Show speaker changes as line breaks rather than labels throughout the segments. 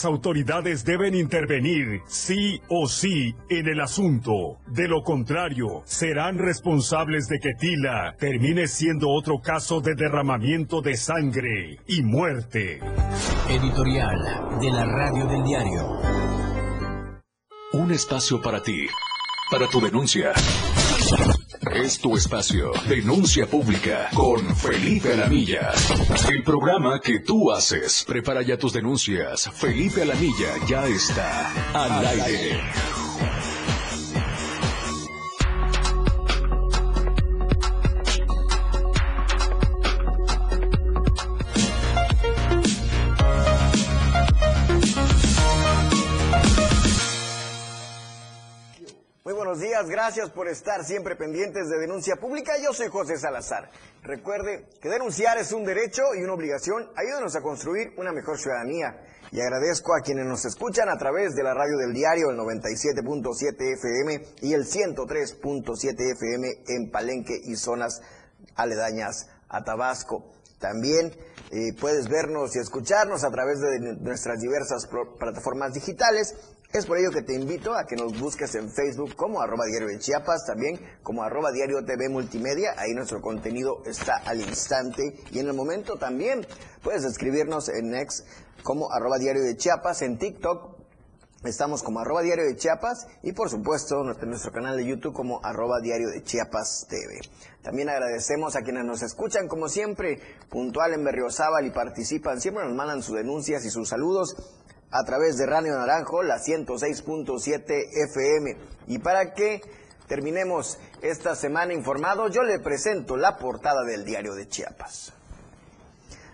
Las autoridades deben intervenir sí o sí en el asunto. De lo contrario, serán responsables de que Tila termine siendo otro caso de derramamiento de sangre y muerte.
Editorial de la Radio del Diario.
Un espacio para ti, para tu denuncia. Es tu espacio. Denuncia pública con Felipe Alamilla. El programa que tú haces. Prepara ya tus denuncias. Felipe Alamilla ya está al aire.
Gracias por estar siempre pendientes de Denuncia Pública. Yo soy José Salazar. Recuerde que denunciar es un derecho y una obligación. Ayúdenos a construir una mejor ciudadanía. Y agradezco a quienes nos escuchan a través de la radio del diario, el 97.7 FM y el 103.7 FM en Palenque y zonas aledañas a Tabasco. También eh, puedes vernos y escucharnos a través de nuestras diversas plataformas digitales. Es por ello que te invito a que nos busques en Facebook como arroba diario de Chiapas, también como arroba diario TV Multimedia. Ahí nuestro contenido está al instante y en el momento también puedes escribirnos en X como arroba diario de Chiapas, en TikTok Estamos como arroba diario de Chiapas y por supuesto nuestro canal de YouTube como arroba diario de Chiapas TV. También agradecemos a quienes nos escuchan como siempre, puntual en Berriozábal y participan, siempre nos mandan sus denuncias y sus saludos a través de Radio Naranjo, la 106.7 FM. Y para que terminemos esta semana informados, yo le presento la portada del diario de Chiapas.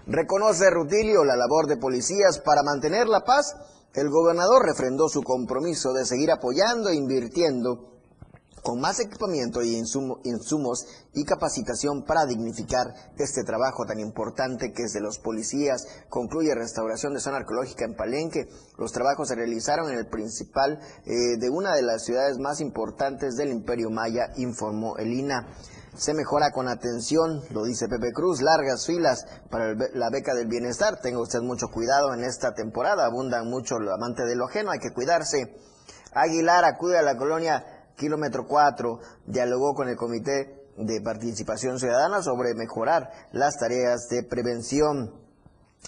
Reconoce Rutilio la labor de policías para mantener la paz. El gobernador refrendó su compromiso de seguir apoyando e invirtiendo con más equipamiento y insumo- insumos y capacitación para dignificar este trabajo tan importante que es de los policías. Concluye restauración de zona arqueológica en Palenque. Los trabajos se realizaron en el principal eh, de una de las ciudades más importantes del Imperio Maya, informó el INA. Se mejora con atención, lo dice Pepe Cruz, largas filas para la beca del bienestar. Tenga usted mucho cuidado en esta temporada, abundan mucho los amantes de lo ajeno, hay que cuidarse. Aguilar acude a la colonia Kilómetro 4, dialogó con el Comité de Participación Ciudadana sobre mejorar las tareas de prevención.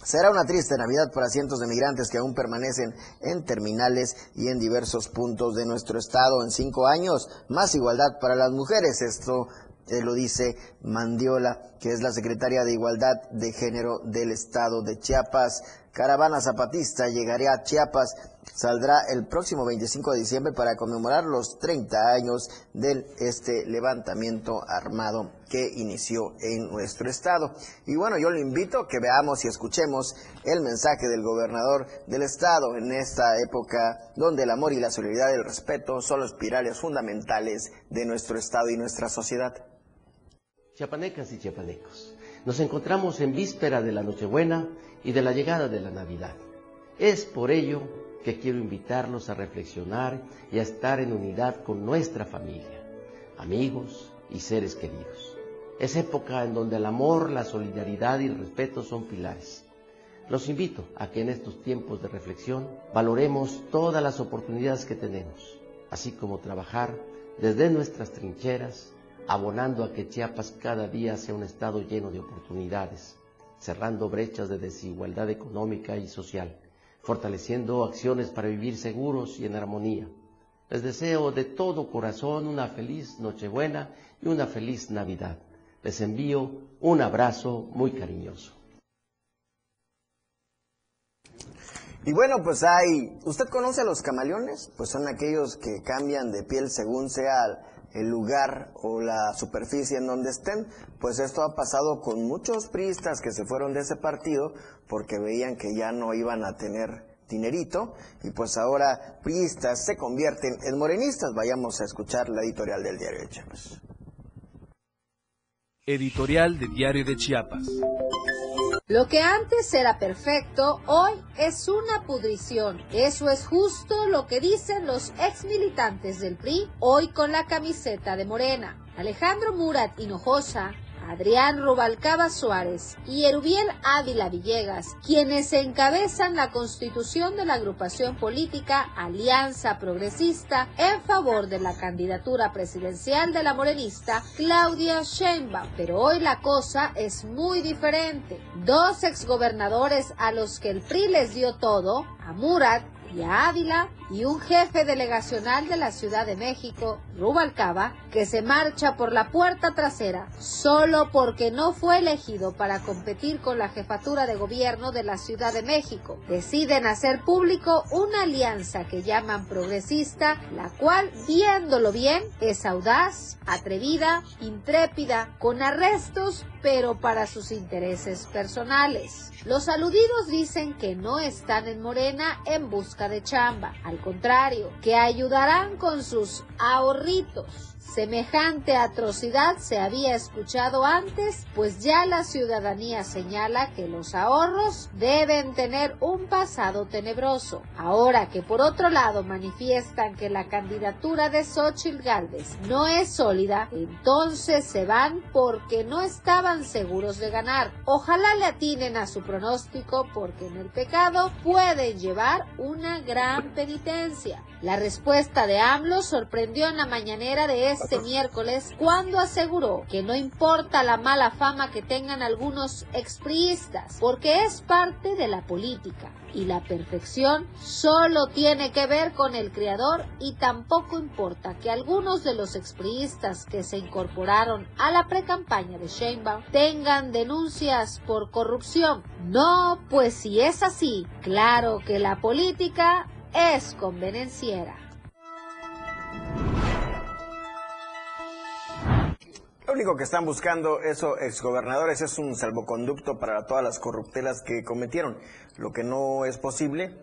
Será una triste Navidad para cientos de migrantes que aún permanecen en terminales y en diversos puntos de nuestro estado. En cinco años, más igualdad para las mujeres. Esto eh, lo dice Mandiola, que es la secretaria de Igualdad de Género del estado de Chiapas. Caravana Zapatista llegará a Chiapas. Saldrá el próximo 25 de diciembre para conmemorar los 30 años de este levantamiento armado que inició en nuestro estado. Y bueno, yo le invito a que veamos y escuchemos el mensaje del gobernador del estado en esta época donde el amor y la solidaridad y el respeto son los pilares fundamentales de nuestro estado y nuestra sociedad.
Chiapanecas y chiapanecos, nos encontramos en víspera de la Nochebuena y de la llegada de la Navidad. Es por ello que quiero invitarlos a reflexionar y a estar en unidad con nuestra familia, amigos y seres queridos. Es época en donde el amor, la solidaridad y el respeto son pilares. Los invito a que en estos tiempos de reflexión valoremos todas las oportunidades que tenemos, así como trabajar desde nuestras trincheras, abonando a que Chiapas cada día sea un estado lleno de oportunidades, cerrando brechas de desigualdad económica y social, fortaleciendo acciones para vivir seguros y en armonía. Les deseo de todo corazón una feliz Nochebuena y una feliz Navidad. Les envío un abrazo muy cariñoso.
Y bueno, pues hay, ¿usted conoce a los camaleones? Pues son aquellos que cambian de piel según sea el lugar o la superficie en donde estén. Pues esto ha pasado con muchos priistas que se fueron de ese partido porque veían que ya no iban a tener dinerito y pues ahora priistas se convierten en morenistas. Vayamos a escuchar la editorial del diario de Chiapas.
Editorial de Diario de Chiapas.
Lo que antes era perfecto, hoy es una pudrición. Eso es justo lo que dicen los ex militantes del PRI hoy con la camiseta de Morena. Alejandro Murat Hinojosa Adrián Rubalcaba Suárez y Erubiel Ávila Villegas, quienes encabezan la constitución de la agrupación política Alianza Progresista en favor de la candidatura presidencial de la morenista Claudia Sheinbaum. Pero hoy la cosa es muy diferente. Dos exgobernadores a los que el PRI les dio todo, a Murat y a Ávila, y un jefe delegacional de la Ciudad de México, Rubalcaba, que se marcha por la puerta trasera solo porque no fue elegido para competir con la jefatura de gobierno de la Ciudad de México. Deciden hacer público una alianza que llaman progresista, la cual, viéndolo bien, es audaz, atrevida, intrépida, con arrestos, pero para sus intereses personales. Los aludidos dicen que no están en Morena en busca de chamba, contrario, que ayudarán con sus ahorritos Semejante atrocidad se había escuchado antes, pues ya la ciudadanía señala que los ahorros deben tener un pasado tenebroso. Ahora que por otro lado manifiestan que la candidatura de Xochitl Gálvez no es sólida, entonces se van porque no estaban seguros de ganar. Ojalá le atinen a su pronóstico porque en el pecado pueden llevar una gran penitencia. La respuesta de AMLO sorprendió en la mañanera de este miércoles cuando aseguró que no importa la mala fama que tengan algunos expriistas, porque es parte de la política y la perfección solo tiene que ver con el creador y tampoco importa que algunos de los expriistas que se incorporaron a la precampaña de Sheinbaum tengan denuncias por corrupción. No, pues si es así, claro que la política es convenenciera.
Lo único que están buscando esos exgobernadores es un salvoconducto para todas las corruptelas que cometieron. Lo que no es posible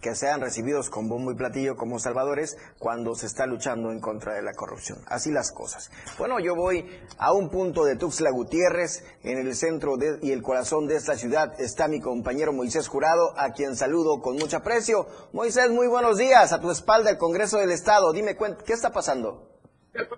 que sean recibidos con bombo y platillo como salvadores cuando se está luchando en contra de la corrupción. Así las cosas. Bueno, yo voy a un punto de Tuxtla Gutiérrez, en el centro y el corazón de esta ciudad está mi compañero Moisés Jurado, a quien saludo con mucho aprecio. Moisés, muy buenos días. A tu espalda el Congreso del Estado. Dime, ¿qué está pasando?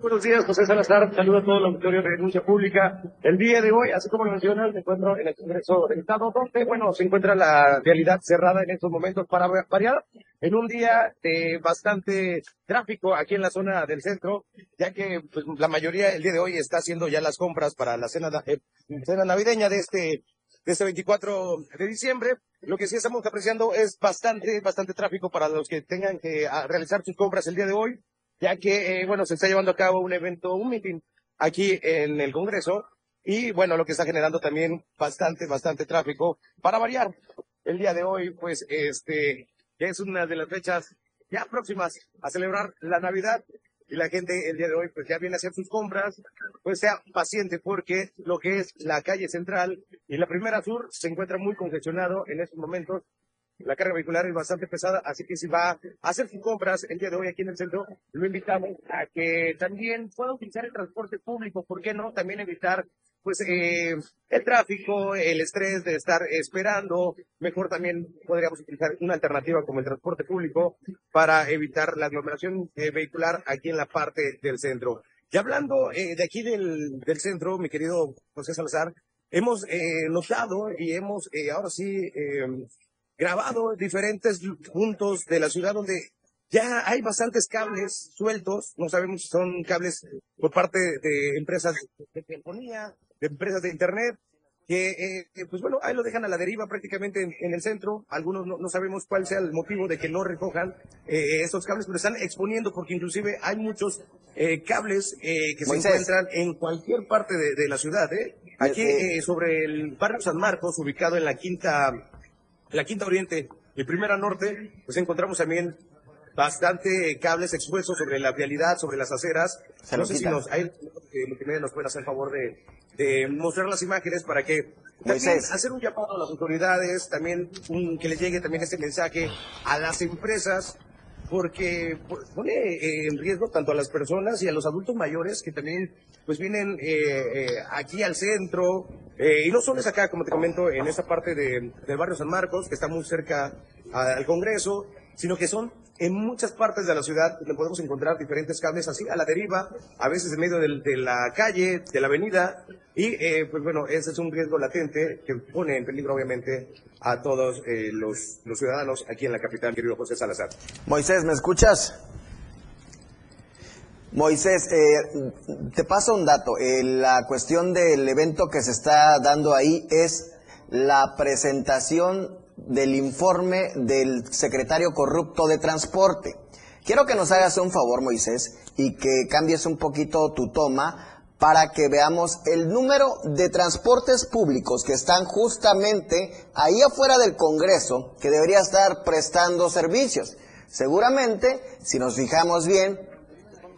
Buenos días, José Salazar. Saludo a todo el auditorio de denuncia pública. El día de hoy, así como lo mencionas, me encuentro en el Congreso del Estado, donde, bueno, se encuentra la realidad cerrada en estos momentos para variar, en un día de bastante tráfico aquí en la zona del centro, ya que pues, la mayoría el día de hoy está haciendo ya las compras para la cena, eh, cena navideña de este de este 24 de diciembre. Lo que sí estamos apreciando es bastante, bastante tráfico para los que tengan que ah, realizar sus compras el día de hoy ya que, eh, bueno, se está llevando a cabo un evento, un meeting aquí en el Congreso. Y, bueno, lo que está generando también bastante, bastante tráfico. Para variar, el día de hoy, pues, este, es una de las fechas ya próximas a celebrar la Navidad. Y la gente el día de hoy pues ya viene a hacer sus compras, pues sea paciente porque lo que es la calle central y la primera sur se encuentra muy congestionado en estos momentos la carga vehicular es bastante pesada, así que si va a hacer sus compras el día de hoy aquí en el centro, lo invitamos a que también pueda utilizar el transporte público, ¿por qué no? También evitar pues eh, el tráfico, el estrés de estar esperando, mejor también podríamos utilizar una alternativa como el transporte público para evitar la aglomeración eh, vehicular aquí en la parte del centro. Y hablando eh, de aquí del, del centro, mi querido José Salazar, hemos notado y hemos ahora sí grabado diferentes puntos de la ciudad donde ya hay bastantes cables sueltos, no sabemos si son cables por parte de empresas de telefonía, de empresas de internet, que, eh, pues bueno, ahí lo dejan a la deriva prácticamente en, el centro. Algunos no, sabemos cuál sea el motivo de que no recojan eh, esos cables, pero están exponiendo porque inclusive hay muchos eh, cables eh, que se encuentran en cualquier parte de, de la ciudad. Aquí sobre el barrio San Marcos, ubicado en la quinta la Quinta Oriente y Primera Norte, pues encontramos también bastante cables expuestos sobre la vialidad, sobre las aceras. no sé si nos, hay, eh, nos pueden hacer el favor de, mostrar las imágenes para que también hacer un llamado a las autoridades, también que les llegue también este mensaje a las empresas porque pone eh, en riesgo tanto a las personas y a los adultos mayores que también pues vienen eh, eh, aquí al centro y no solo es acá como te comento en esta parte de, del barrio San Marcos que está muy cerca al Congreso sino que son en muchas partes de la ciudad le podemos encontrar diferentes cables así, a la deriva, a veces en medio de la calle, de la avenida, y eh, pues bueno, ese es un riesgo latente que pone en peligro obviamente a todos eh, los, los ciudadanos aquí en la capital, querido José Salazar.
Moisés, ¿me escuchas? Moisés, eh, te paso un dato. Eh, la cuestión del evento que se está dando ahí es la presentación del informe del secretario corrupto de transporte. Quiero que nos hagas un favor, Moisés, y que cambies un poquito tu toma para que veamos el número de transportes públicos que están justamente ahí afuera del Congreso, que debería estar prestando servicios. Seguramente, si nos fijamos bien,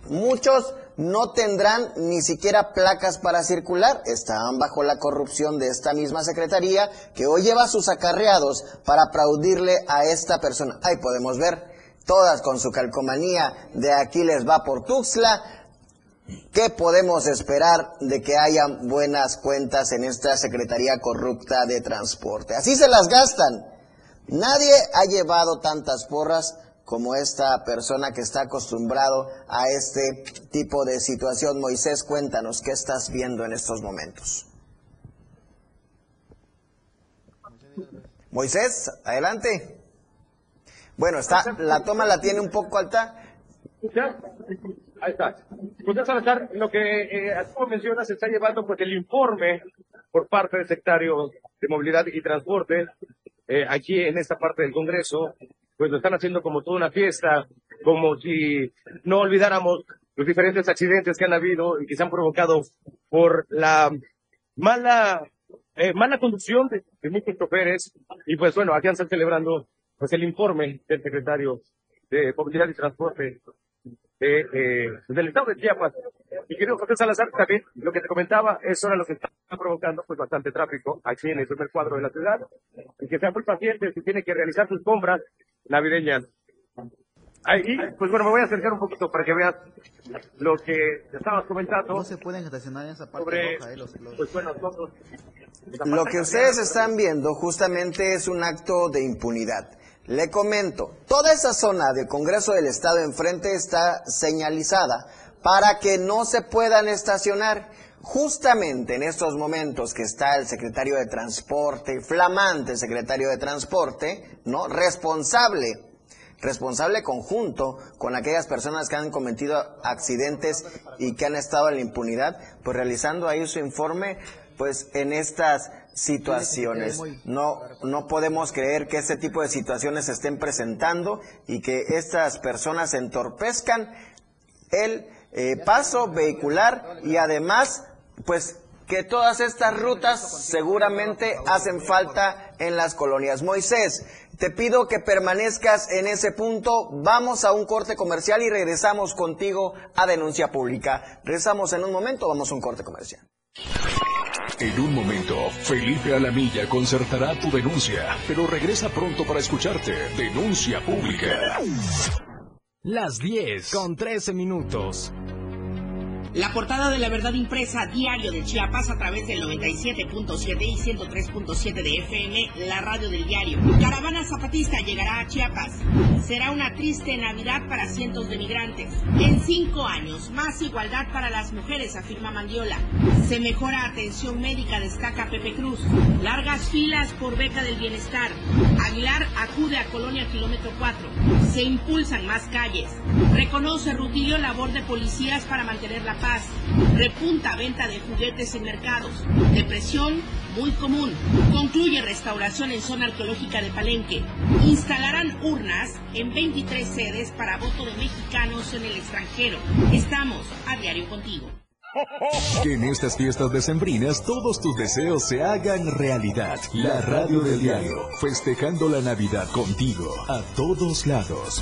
muchos no tendrán ni siquiera placas para circular. Estaban bajo la corrupción de esta misma secretaría que hoy lleva sus acarreados para aplaudirle a esta persona. Ahí podemos ver, todas con su calcomanía de aquí les va por Tuxtla. ¿Qué podemos esperar de que haya buenas cuentas en esta Secretaría Corrupta de Transporte? Así se las gastan. Nadie ha llevado tantas porras como esta persona que está acostumbrado a este tipo de situación. Moisés, cuéntanos, ¿qué estás viendo en estos momentos? Moisés, adelante. Bueno, está, la toma la tiene un poco alta.
Ahí está. Pues Salazar, lo que eh, como mencionas, se está llevando pues el informe por parte del secretario de Movilidad y Transporte eh, aquí en esta parte del Congreso pues lo están haciendo como toda una fiesta, como si no olvidáramos los diferentes accidentes que han habido y que se han provocado por la mala eh, mala conducción de, muchos choferes. Y pues bueno, aquí están celebrando pues el informe del secretario de Movilidad y Transporte de, eh, del estado de Chiapas. Y querido José Salazar, también lo que te comentaba, es ahora lo que está provocando pues bastante tráfico aquí en el primer cuadro de la ciudad. Y que sean muy pacientes si tiene que realizar sus compras navideñas. Ahí, pues bueno, me voy a acercar un poquito para que veas lo que estabas comentando.
No se pueden estacionar en esa parte sobre, roja, eh, los,
Pues bueno,
Lo que ustedes están viendo justamente es un acto de impunidad. Le comento, toda esa zona del Congreso del Estado enfrente está señalizada para que no se puedan estacionar. Justamente en estos momentos que está el secretario de Transporte, flamante secretario de Transporte, ¿no? Responsable, responsable conjunto con aquellas personas que han cometido accidentes y que han estado en la impunidad, pues realizando ahí su informe, pues en estas situaciones. No, no podemos creer que este tipo de situaciones se estén presentando y que estas personas entorpezcan el eh, paso vehicular y además, pues que todas estas rutas seguramente hacen falta en las colonias. Moisés, te pido que permanezcas en ese punto. Vamos a un corte comercial y regresamos contigo a denuncia pública. Regresamos en un momento, vamos a un corte comercial.
En un momento, Felipe Alamilla concertará tu denuncia, pero regresa pronto para escucharte. Denuncia pública.
Las 10 con 13 minutos.
La portada de la verdad impresa diario de Chiapas a través del 97.7 y 103.7 de FM, la radio del diario. Caravana zapatista llegará a Chiapas. Será una triste Navidad para cientos de migrantes. En cinco años, más igualdad para las mujeres, afirma Mandiola. Se mejora atención médica, destaca Pepe Cruz. Largas filas por beca del bienestar. Aguilar acude a Colonia Kilómetro 4. Se impulsan más calles. Reconoce Rutilio labor de policías para mantener la paz. Repunta venta de juguetes en mercados. Depresión muy común. Concluye restauración en zona arqueológica de Palenque. Instalarán urnas en 23 sedes para voto de mexicanos en el extranjero. Estamos a diario contigo.
Que en estas fiestas decembrinas todos tus deseos se hagan realidad. La radio del diario, festejando la Navidad contigo, a todos lados.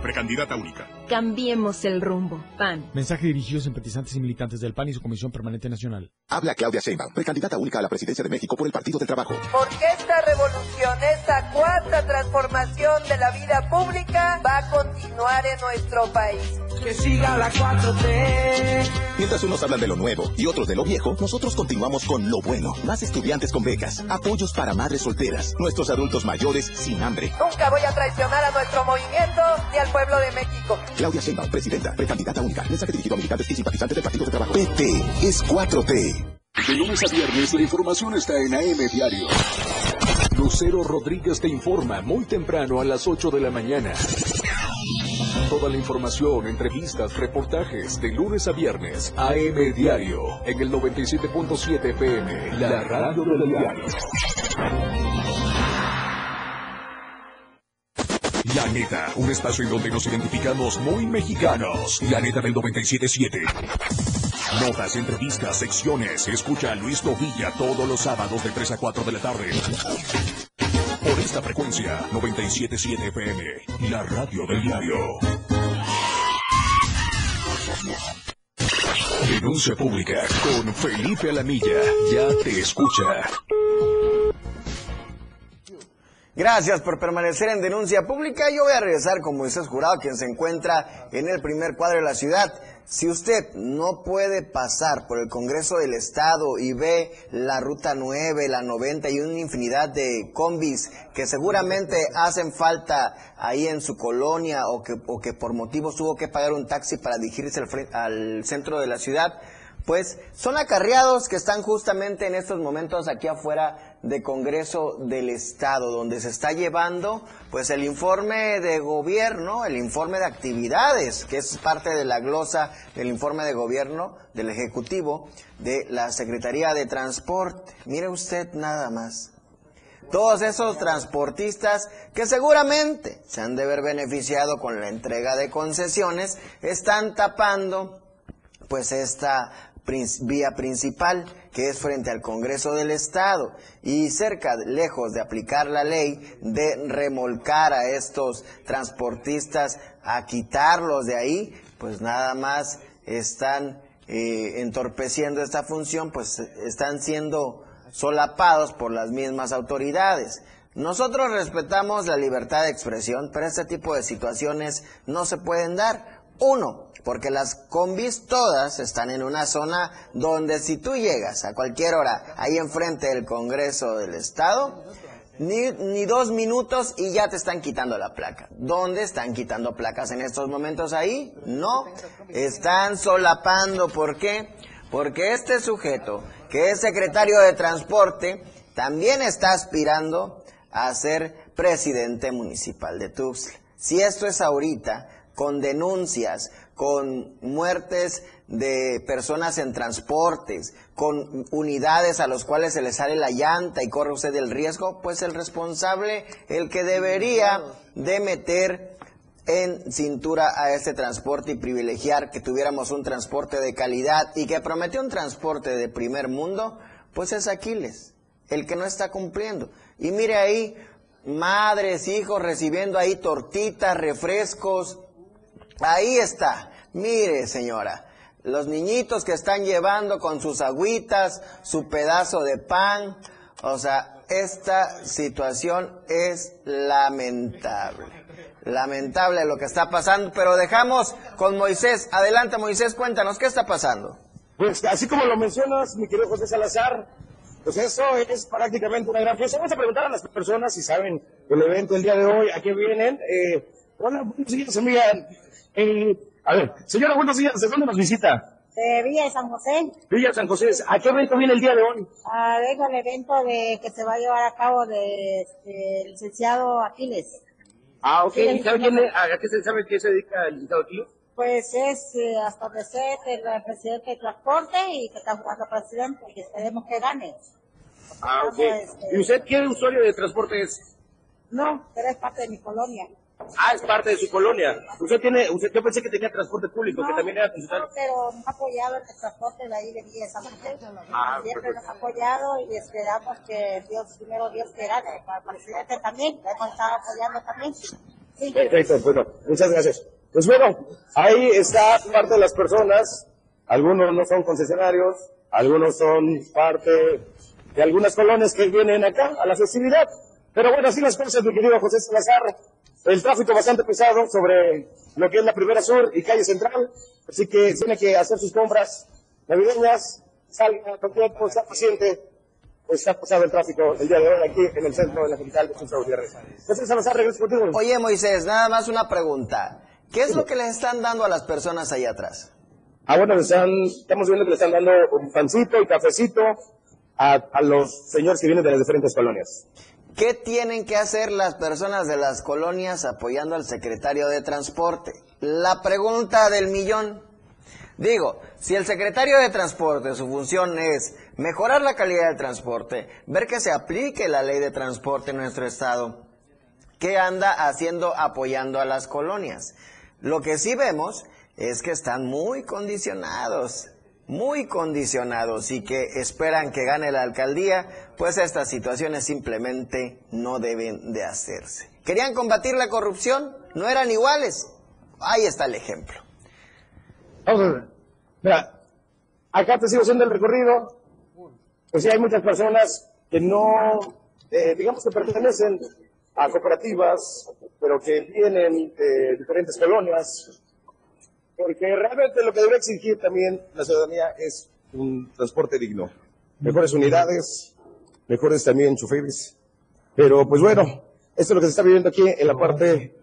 precandidata única.
Cambiemos el rumbo. PAN.
Mensaje dirigido a simpatizantes y militantes del PAN y su Comisión Permanente Nacional.
Habla Claudia Sheinbaum, precandidata única a la presidencia de México por el Partido del Trabajo.
Porque esta revolución, esta cuarta transformación de la vida pública va a continuar en nuestro país.
Que siga la 4T.
Mientras unos hablan de lo nuevo y otros de lo viejo, nosotros continuamos con lo bueno. Más estudiantes con becas, apoyos para madres solteras, nuestros adultos mayores sin hambre.
Nunca voy a traicionar a nuestro movimiento ni al pueblo de México.
Claudia Sheinbaum, presidenta, precandidata única. Mensaje dirigido a militantes y simpatizantes del Partido de Trabajo. PT es 4T.
De lunes a viernes la información está en AM Diario. Lucero Rodríguez te informa muy temprano a las 8 de la mañana. Toda la información, entrevistas, reportajes de lunes a viernes. AM Diario en el 97.7 FM, la radio del diario. La neta, un espacio en donde nos identificamos muy mexicanos. La neta del 97.7. Notas, entrevistas, secciones. Escucha a Luis Novilla todos los sábados de 3 a 4 de la tarde. Por esta frecuencia, 97.7 FM, la radio del diario. Denuncia pública con Felipe Alamilla. Ya te escucha.
Gracias por permanecer en denuncia pública. Yo voy a regresar con Moisés Jurado, quien se encuentra en el primer cuadro de la ciudad. Si usted no puede pasar por el Congreso del Estado y ve la Ruta 9, la 90 y una infinidad de combis que seguramente hacen falta ahí en su colonia o que, o que por motivos tuvo que pagar un taxi para dirigirse al, al centro de la ciudad, pues son acarreados que están justamente en estos momentos aquí afuera de Congreso del Estado, donde se está llevando pues el informe de gobierno, el informe de actividades, que es parte de la glosa del informe de gobierno del Ejecutivo de la Secretaría de Transporte. Mire usted nada más. Todos esos transportistas que seguramente se han de ver beneficiado con la entrega de concesiones están tapando pues esta vía principal que es frente al Congreso del Estado y cerca, lejos de aplicar la ley, de remolcar a estos transportistas a quitarlos de ahí, pues nada más están eh, entorpeciendo esta función, pues están siendo solapados por las mismas autoridades. Nosotros respetamos la libertad de expresión, pero este tipo de situaciones no se pueden dar. Uno, porque las combis todas están en una zona donde si tú llegas a cualquier hora ahí enfrente del Congreso del Estado, ni, ni dos minutos y ya te están quitando la placa. ¿Dónde están quitando placas en estos momentos ahí? No, están solapando. ¿Por qué? Porque este sujeto, que es secretario de Transporte, también está aspirando a ser presidente municipal de Tuxtla. Si esto es ahorita, con denuncias, con muertes de personas en transportes, con unidades a los cuales se les sale la llanta y corre usted el riesgo, pues el responsable, el que debería de meter en cintura a este transporte y privilegiar que tuviéramos un transporte de calidad y que prometió un transporte de primer mundo, pues es Aquiles, el que no está cumpliendo. Y mire ahí, madres, hijos recibiendo ahí tortitas, refrescos, ahí está. Mire, señora, los niñitos que están llevando con sus agüitas, su pedazo de pan, o sea, esta situación es lamentable. Lamentable lo que está pasando, pero dejamos con Moisés. Adelante, Moisés, cuéntanos, ¿qué está pasando?
Pues así como lo mencionas, mi querido José Salazar, pues eso es prácticamente una gran fiesta. Vamos a preguntar a las personas si saben el evento el día de hoy, a qué vienen. Eh, hola, buenos días, amiga. Eh, a ver, señora, buenos días, ¿de dónde nos visita?
de Villa de San José.
Villa San José, ¿a qué evento viene el día de hoy?
Ah, vengo al evento de que se va a llevar a cabo de, este, el licenciado Aquiles.
Ah, ok, ¿y sabe quién es- a qué se sabe qué se dedica el licenciado aquí?
Pues es eh, hasta sé el presidente de transporte y que está jugando presidente y esperemos que gane.
Ah, ok.
Eh,
¿Y usted qué usuario de transporte es?
No, pero es parte de mi colonia.
Ah, es parte de su colonia. Usted tiene, usted, yo pensé que tenía transporte público, que también era funcionario.
No, pero nos ha apoyado el transporte de ahí de Villa San José.
Ah,
Siempre
perfecto.
nos ha apoyado y esperamos que Dios, primero Dios que gane. Para el presidente también, le hemos estado apoyando también.
Perfecto, bueno, muchas gracias. Pues bueno, ahí está parte de las personas, algunos no son concesionarios, algunos son parte de algunas colonias que vienen acá a la festividad. Pero bueno, así las cosas, mi querido José Salazar. El tráfico bastante pesado sobre lo que es la Primera Sur y Calle Central. Así que tiene que hacer sus compras navideñas, salga con tiempo, está paciente. Pues está pasado el tráfico el día de hoy aquí en el centro de la capital de Centro Gutiérrez. Salazar, regreso contigo.
Oye, Moisés, nada más una pregunta. ¿Qué es lo que les están dando a las personas ahí atrás?
Ah, bueno, están, estamos viendo que le están dando un pancito y cafecito a, a los señores que vienen de las diferentes colonias.
¿Qué tienen que hacer las personas de las colonias apoyando al secretario de Transporte? La pregunta del millón. Digo, si el secretario de Transporte, su función es mejorar la calidad del transporte, ver que se aplique la ley de transporte en nuestro estado, ¿qué anda haciendo apoyando a las colonias? Lo que sí vemos es que están muy condicionados muy condicionados y que esperan que gane la alcaldía, pues estas situaciones simplemente no deben de hacerse. ¿Querían combatir la corrupción? ¿No eran iguales? Ahí está el ejemplo.
Vamos a ver. Mira, acá te sigo haciendo el recorrido. Pues sí, hay muchas personas que no, eh, digamos que pertenecen a cooperativas, pero que vienen de diferentes colonias, porque realmente lo que debe exigir también la ciudadanía es un transporte digno. Mejores unidades, mejores también choferes. Pero pues bueno, esto es lo que se está viviendo aquí en la parte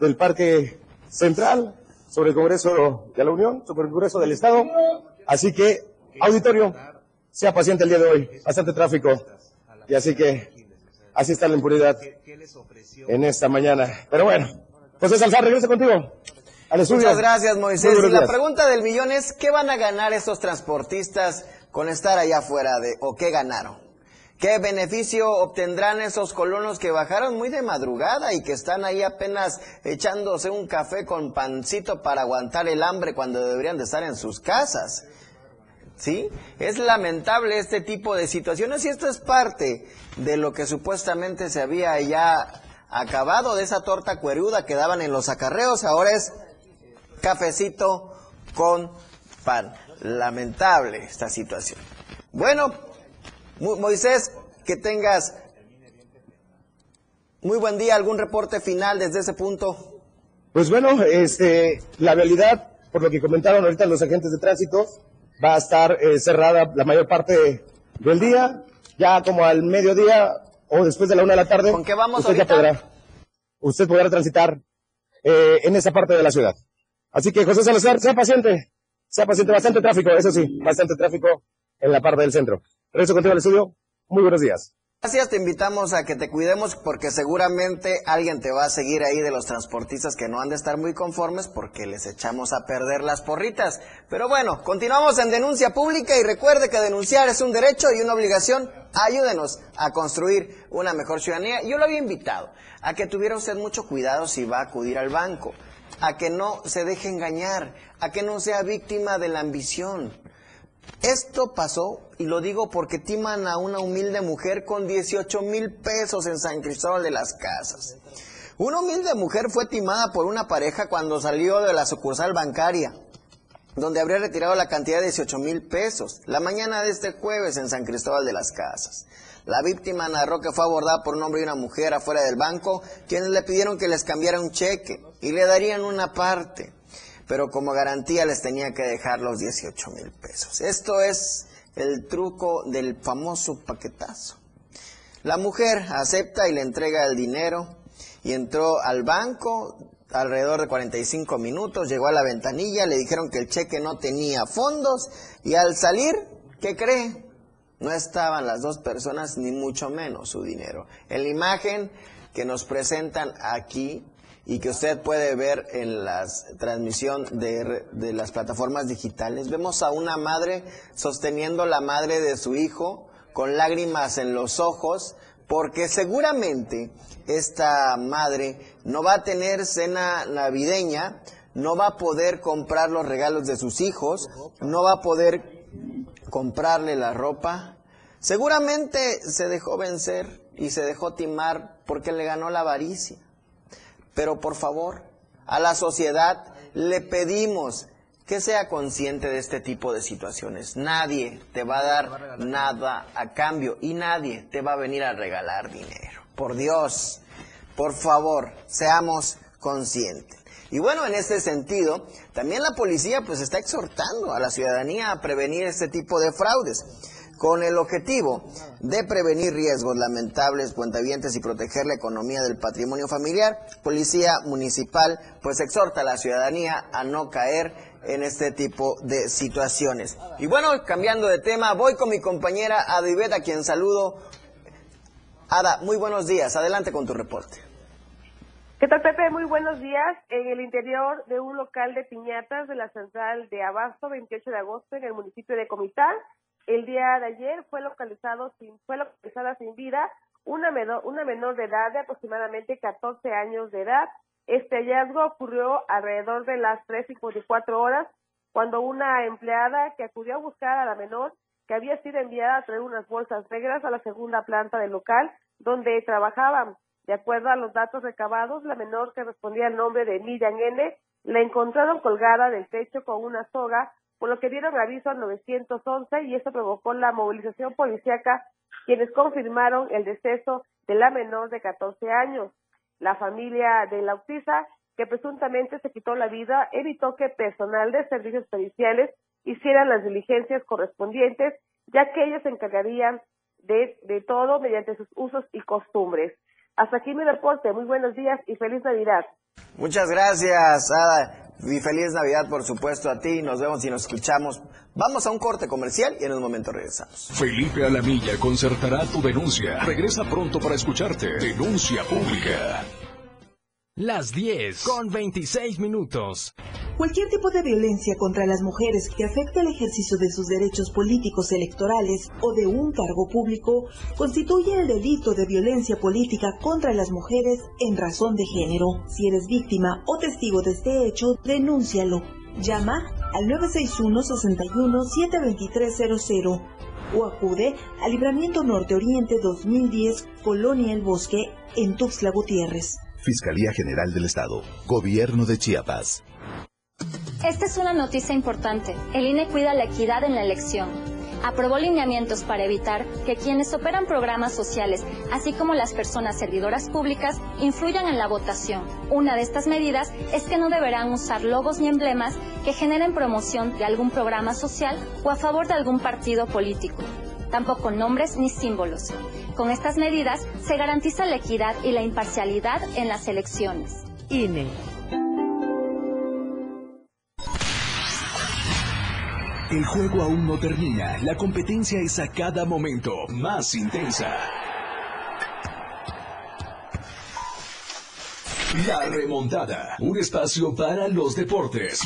del Parque Central, sobre el Congreso de la Unión, sobre el Congreso del Estado. Así que, auditorio, sea paciente el día de hoy, bastante tráfico. Y así que, así está la impunidad en esta mañana. Pero bueno, José Salzar, regreso contigo.
Muchas gracias, Moisés. Y la pregunta del millón es, ¿qué van a ganar estos transportistas con estar allá afuera de, o qué ganaron? ¿Qué beneficio obtendrán esos colonos que bajaron muy de madrugada y que están ahí apenas echándose un café con pancito para aguantar el hambre cuando deberían de estar en sus casas? ¿Sí? Es lamentable este tipo de situaciones y esto es parte de lo que supuestamente se había ya acabado de esa torta cueruda que daban en los acarreos, ahora es cafecito con pan. Lamentable esta situación. Bueno, Moisés, que tengas muy buen día. ¿Algún reporte final desde ese punto?
Pues bueno, este, la realidad, por lo que comentaron ahorita los agentes de tránsito, va a estar eh, cerrada la mayor parte del día, ya como al mediodía o después de la una de la tarde.
¿Con qué vamos
usted podrá, usted podrá transitar eh, en esa parte de la ciudad. Así que José Salazar, sea paciente, sea paciente, bastante tráfico, eso sí, bastante tráfico en la parte del centro. Regreso contigo al estudio, muy buenos días.
Gracias, te invitamos a que te cuidemos porque seguramente alguien te va a seguir ahí de los transportistas que no han de estar muy conformes porque les echamos a perder las porritas. Pero bueno, continuamos en denuncia pública y recuerde que denunciar es un derecho y una obligación. Ayúdenos a construir una mejor ciudadanía. Yo lo había invitado a que tuviera usted mucho cuidado si va a acudir al banco a que no se deje engañar, a que no sea víctima de la ambición. Esto pasó, y lo digo porque timan a una humilde mujer con 18 mil pesos en San Cristóbal de las Casas. Una humilde mujer fue timada por una pareja cuando salió de la sucursal bancaria, donde habría retirado la cantidad de 18 mil pesos, la mañana de este jueves en San Cristóbal de las Casas. La víctima narró que fue abordada por un hombre y una mujer afuera del banco, quienes le pidieron que les cambiara un cheque y le darían una parte, pero como garantía les tenía que dejar los 18 mil pesos. Esto es el truco del famoso paquetazo. La mujer acepta y le entrega el dinero y entró al banco alrededor de 45 minutos, llegó a la ventanilla, le dijeron que el cheque no tenía fondos y al salir, ¿qué cree? No estaban las dos personas, ni mucho menos su dinero. En la imagen que nos presentan aquí y que usted puede ver en la transmisión de, de, las plataformas digitales, vemos a una madre sosteniendo la madre de su hijo con lágrimas en los ojos, porque seguramente esta madre no va a tener cena navideña, no va a poder comprar los regalos de sus hijos, no va a poder comprarle la ropa. Seguramente se dejó vencer y se dejó timar porque le ganó la avaricia. Pero por favor, a la sociedad le pedimos que sea consciente de este tipo de situaciones. Nadie te va a dar nada a cambio y nadie te va a venir a regalar dinero. Por Dios, por favor, seamos conscientes. Y bueno, en este sentido, también la policía pues está exhortando a la ciudadanía a prevenir este tipo de fraudes con el objetivo de prevenir riesgos lamentables, cuentavientes y proteger la economía del patrimonio familiar. Policía Municipal pues exhorta a la ciudadanía a no caer en este tipo de situaciones. Y bueno, cambiando de tema, voy con mi compañera Adiveta, a quien saludo. Ada, muy buenos días. Adelante con tu reporte.
¿Qué tal, Pepe? Muy buenos días. En el interior de un local de piñatas de la central de Abasto, 28 de agosto, en el municipio de Comitán, el día de ayer fue localizado sin, fue localizada sin vida una menor, una menor de edad de aproximadamente 14 años de edad. Este hallazgo ocurrió alrededor de las 3.54 horas cuando una empleada que acudió a buscar a la menor que había sido enviada a traer unas bolsas negras a la segunda planta del local donde trabajaban. De acuerdo a los datos recabados, la menor que respondía al nombre de Miriam N. la encontraron colgada del techo con una soga por lo que dieron aviso al 911 y esto provocó la movilización policíaca, quienes confirmaron el deceso de la menor de 14 años. La familia de la autista, que presuntamente se quitó la vida, evitó que personal de servicios periciales hicieran las diligencias correspondientes, ya que ellos se encargarían de, de todo mediante sus usos y costumbres. Hasta aquí mi reporte. Muy buenos días y feliz Navidad.
Muchas gracias, Ada. Y feliz Navidad, por supuesto, a ti. Nos vemos y nos escuchamos. Vamos a un corte comercial y en un momento regresamos.
Felipe Alamilla concertará tu denuncia. Regresa pronto para escucharte. Denuncia pública.
Las 10 con 26 minutos.
Cualquier tipo de violencia contra las mujeres que afecte el ejercicio de sus derechos políticos electorales o de un cargo público constituye el delito de violencia política contra las mujeres en razón de género. Si eres víctima o testigo de este hecho, denúncialo. Llama al 961-61-72300 o acude al Libramiento Norte Oriente 2010, Colonia El Bosque, en Tuxtla Gutiérrez.
Fiscalía General del Estado, Gobierno de Chiapas.
Esta es una noticia importante. El INE cuida la equidad en la elección. Aprobó lineamientos para evitar que quienes operan programas sociales, así como las personas servidoras públicas, influyan en la votación. Una de estas medidas es que no deberán usar logos ni emblemas que generen promoción de algún programa social o a favor de algún partido político tampoco nombres ni símbolos. Con estas medidas se garantiza la equidad y la imparcialidad en las elecciones. INE.
El juego aún no termina, la competencia es a cada momento más intensa. La remontada, un espacio para los deportes.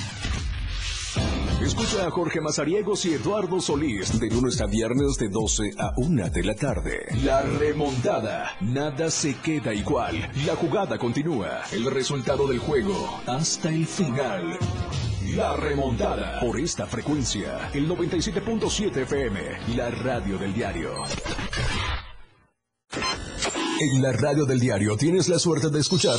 Escucha a Jorge Mazariegos y Eduardo Solís de lunes a viernes de 12 a 1 de la tarde. La remontada. Nada se queda igual. La jugada continúa. El resultado del juego hasta el final. La remontada. Por esta frecuencia. El 97.7 FM. La radio del diario. En la radio del diario tienes la suerte de escuchar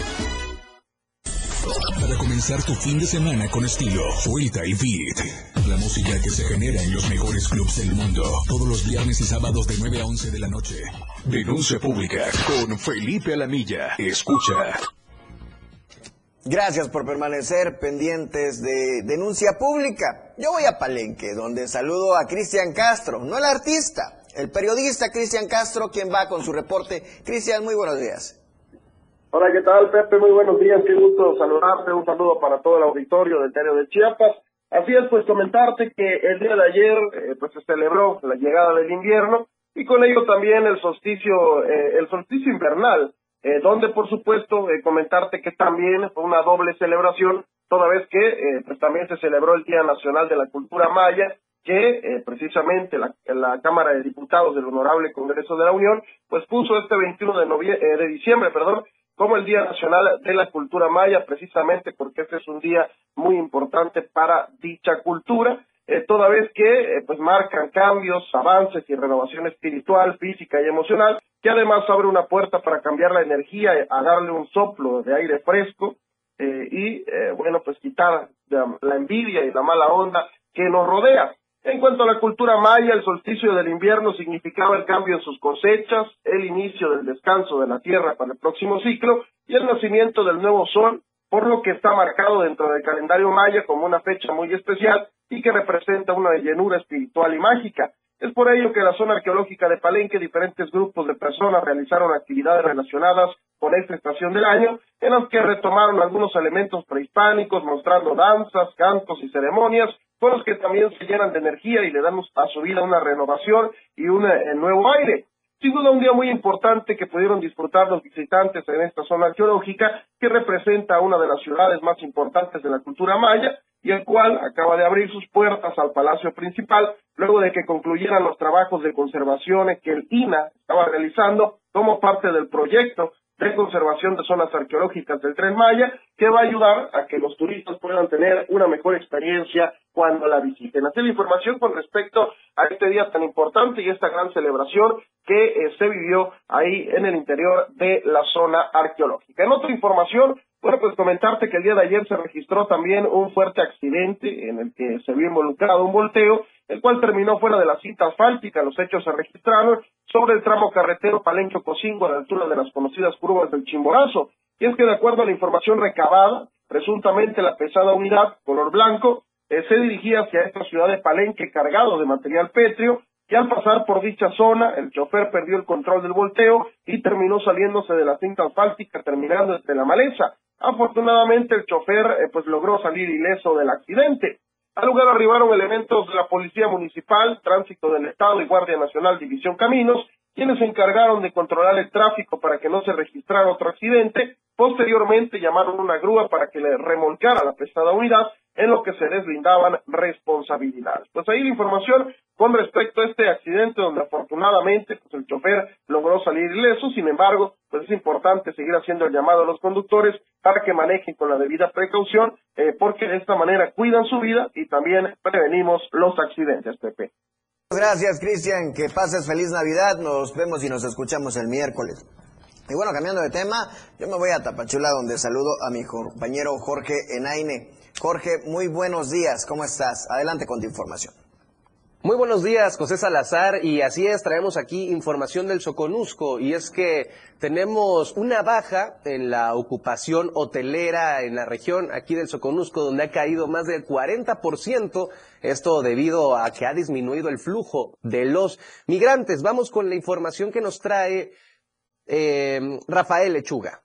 Comenzar tu fin de semana con estilo, Vuelta y Beat. La música que se genera en los mejores clubs del mundo. Todos los viernes y sábados de 9 a 11 de la noche. Denuncia pública con Felipe Alamilla. Escucha.
Gracias por permanecer pendientes de denuncia pública. Yo voy a Palenque, donde saludo a Cristian Castro, no el artista, el periodista Cristian Castro, quien va con su reporte. Cristian, muy buenos días.
Hola, ¿qué tal, Pepe? Muy buenos días, qué gusto saludarte. Un saludo para todo el auditorio del diario de Chiapas. Así es, pues comentarte que el día de ayer eh, pues se celebró la llegada del invierno y con ello también el solsticio, eh, el solsticio invernal, eh, donde por supuesto comentarte que también fue una doble celebración, toda vez que pues también se celebró el Día Nacional de la Cultura Maya que eh, precisamente la, Cámara de Diputados del Honorable Congreso de la Unión, pues puso este 21 de, noviembre, eh, de diciembre, perdón, como el Día Nacional de la Cultura Maya, precisamente porque este es un día muy importante para dicha cultura, eh, toda vez que eh, pues marcan cambios, avances y renovación espiritual, física y emocional, que además abre una puerta para cambiar la energía, a darle un soplo de aire fresco eh, y, bueno, pues quitar la envidia y la mala onda que nos rodea. En cuanto a la cultura maya, el solsticio del invierno significaba el cambio en sus cosechas, el inicio del descanso de la tierra para el próximo ciclo y el nacimiento del nuevo sol, por lo que está marcado dentro del calendario maya como una fecha muy especial y que representa una llenura espiritual y mágica. Es por ello que en la zona arqueológica de Palenque diferentes grupos de personas realizaron actividades relacionadas con esta estación del año, en las que retomaron algunos elementos prehispánicos, mostrando danzas, cantos y ceremonias, los que también se llenan de energía y le damos a su vida una renovación y un eh, nuevo aire. Sin duda un día muy importante que pudieron disfrutar los visitantes en esta zona arqueológica que representa una de las ciudades más importantes de la cultura maya y el cual acaba de abrir sus puertas al Palacio Principal luego de que concluyeran los trabajos de conservación que el INA estaba realizando como parte del proyecto de conservación de zonas arqueológicas del Tren Maya, que va a ayudar a que los turistas puedan tener una mejor experiencia cuando la visiten. Así la información con respecto a este día tan importante y esta gran celebración que eh, se vivió ahí en el interior de la zona arqueológica. En otra información, bueno, pues comentarte que el día de ayer se registró también un fuerte accidente en el que se vio involucrado un volteo, el cual terminó fuera de la cinta asfáltica. Los hechos se registraron sobre el tramo carretero Palenque-Cocingo a la altura de las conocidas curvas del Chimborazo. Y es que de acuerdo a la información recabada, presuntamente la pesada unidad color blanco eh, se dirigía hacia esta ciudad de Palenque cargado de material pétreo y al pasar por dicha zona, el chofer perdió el control del volteo y terminó saliéndose de la cinta asfáltica, terminando desde la maleza. Afortunadamente el chofer eh, pues logró salir ileso del accidente. Al lugar arribaron elementos de la Policía Municipal, Tránsito del Estado y Guardia Nacional División Caminos, quienes se encargaron de controlar el tráfico para que no se registrara otro accidente. Posteriormente llamaron una grúa para que le remolcara la pesada unidad, en lo que se deslindaban responsabilidades. Pues ahí la información con respecto a este accidente donde afortunadamente pues, el chofer logró salir ileso, sin embargo, pues es importante seguir haciendo el llamado a los conductores para que manejen con la debida precaución, eh, porque de esta manera cuidan su vida y también prevenimos los accidentes, Pepe.
Gracias, Cristian. Que pases feliz Navidad. Nos vemos y nos escuchamos el miércoles. Y bueno, cambiando de tema, yo me voy a Tapachula donde saludo a mi compañero Jorge Enaine. Jorge, muy buenos días. ¿Cómo estás? Adelante con tu información.
Muy buenos días, José Salazar, y así es, traemos aquí información del Soconusco, y es que tenemos una baja en la ocupación hotelera en la región aquí del Soconusco, donde ha caído más del 40%, esto debido a que ha disminuido el flujo de los migrantes. Vamos con la información que nos trae eh, Rafael Lechuga.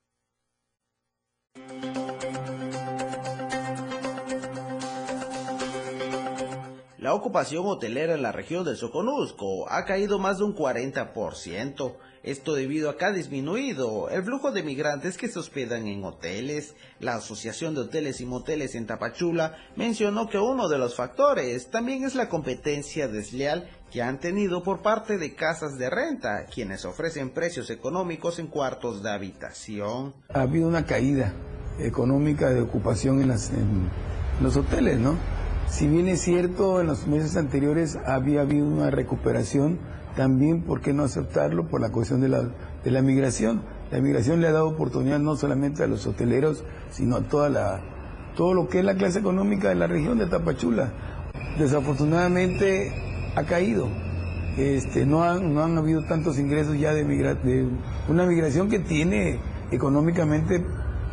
La ocupación hotelera en la región del Soconusco ha caído más de un 40%. Esto debido a que ha disminuido el flujo de migrantes que se hospedan en hoteles. La Asociación de Hoteles y Moteles en Tapachula mencionó que uno de los factores también es la competencia desleal que han tenido por parte de casas de renta, quienes ofrecen precios económicos en cuartos de habitación.
Ha habido una caída económica de ocupación en, en los hoteles, ¿no? Si bien es cierto, en los meses anteriores había habido una recuperación, también, ¿por qué no aceptarlo? Por la cuestión de la, de la migración. La migración le ha dado oportunidad no solamente a los hoteleros, sino a toda la, todo lo que es la clase económica de la región de Tapachula. Desafortunadamente ha caído. Este, no, han, no han habido tantos ingresos ya de, de una migración que tiene económicamente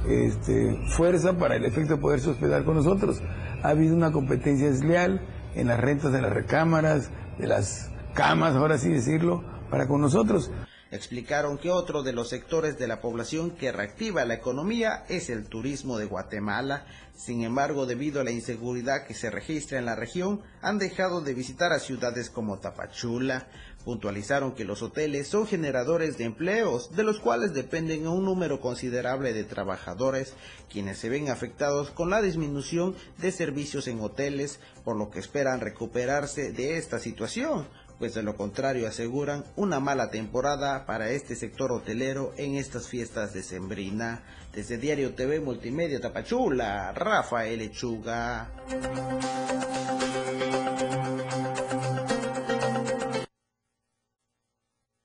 este, fuerza para el efecto de poderse hospedar con nosotros ha habido una competencia desleal en las rentas de las recámaras, de las camas, ahora sí decirlo, para con nosotros.
Explicaron que otro de los sectores de la población que reactiva la economía es el turismo de Guatemala. Sin embargo, debido a la inseguridad que se registra en la región, han dejado de visitar a ciudades como Tapachula. Puntualizaron que los hoteles son generadores de empleos, de los cuales dependen un número considerable de trabajadores, quienes se ven afectados con la disminución de servicios en hoteles, por lo que esperan recuperarse de esta situación, pues de lo contrario aseguran una mala temporada para este sector hotelero en estas fiestas de Sembrina. Desde Diario TV Multimedia Tapachula, Rafael Lechuga.